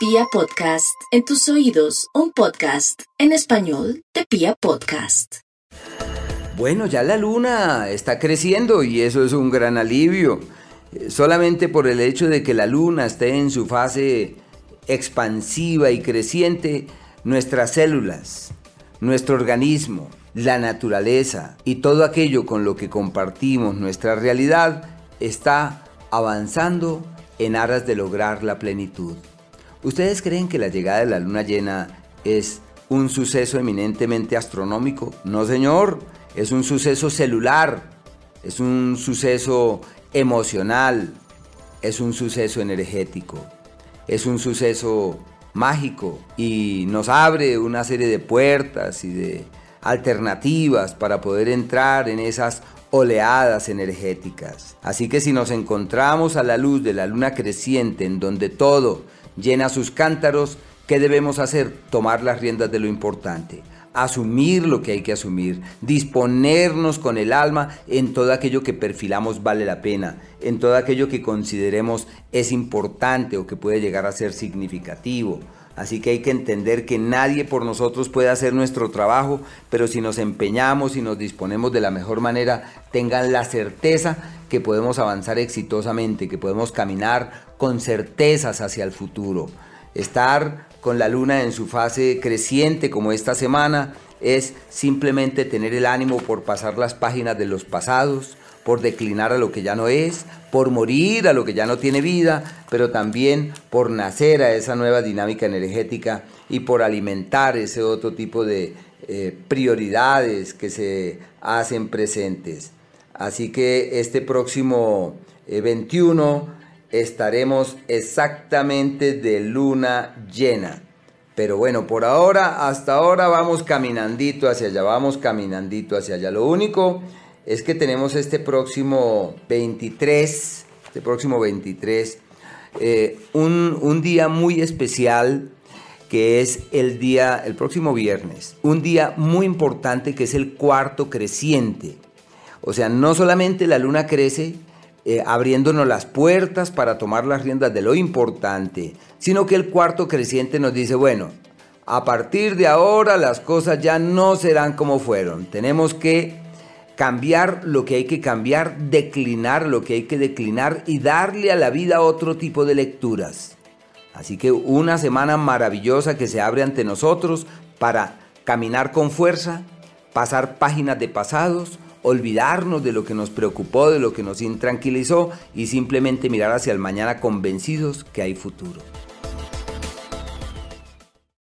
Pia Podcast, en tus oídos, un podcast en español de Pia Podcast. Bueno, ya la luna está creciendo y eso es un gran alivio. Solamente por el hecho de que la luna esté en su fase expansiva y creciente, nuestras células, nuestro organismo, la naturaleza y todo aquello con lo que compartimos nuestra realidad está avanzando en aras de lograr la plenitud. ¿Ustedes creen que la llegada de la luna llena es un suceso eminentemente astronómico? No, señor, es un suceso celular, es un suceso emocional, es un suceso energético, es un suceso mágico y nos abre una serie de puertas y de alternativas para poder entrar en esas oleadas energéticas. Así que si nos encontramos a la luz de la luna creciente en donde todo llena sus cántaros, ¿qué debemos hacer? Tomar las riendas de lo importante, asumir lo que hay que asumir, disponernos con el alma en todo aquello que perfilamos vale la pena, en todo aquello que consideremos es importante o que puede llegar a ser significativo. Así que hay que entender que nadie por nosotros puede hacer nuestro trabajo, pero si nos empeñamos y nos disponemos de la mejor manera, tengan la certeza que podemos avanzar exitosamente, que podemos caminar con certezas hacia el futuro. Estar con la luna en su fase creciente como esta semana es simplemente tener el ánimo por pasar las páginas de los pasados, por declinar a lo que ya no es, por morir a lo que ya no tiene vida, pero también por nacer a esa nueva dinámica energética y por alimentar ese otro tipo de eh, prioridades que se hacen presentes. Así que este próximo 21 eh, estaremos exactamente de luna llena. Pero bueno, por ahora, hasta ahora vamos caminandito hacia allá, vamos caminandito hacia allá. Lo único es que tenemos este próximo 23, este próximo 23, eh, un, un día muy especial que es el día, el próximo viernes, un día muy importante que es el cuarto creciente. O sea, no solamente la luna crece eh, abriéndonos las puertas para tomar las riendas de lo importante, sino que el cuarto creciente nos dice, bueno, a partir de ahora las cosas ya no serán como fueron. Tenemos que cambiar lo que hay que cambiar, declinar lo que hay que declinar y darle a la vida otro tipo de lecturas. Así que una semana maravillosa que se abre ante nosotros para caminar con fuerza, pasar páginas de pasados, olvidarnos de lo que nos preocupó, de lo que nos intranquilizó y simplemente mirar hacia el mañana convencidos que hay futuro.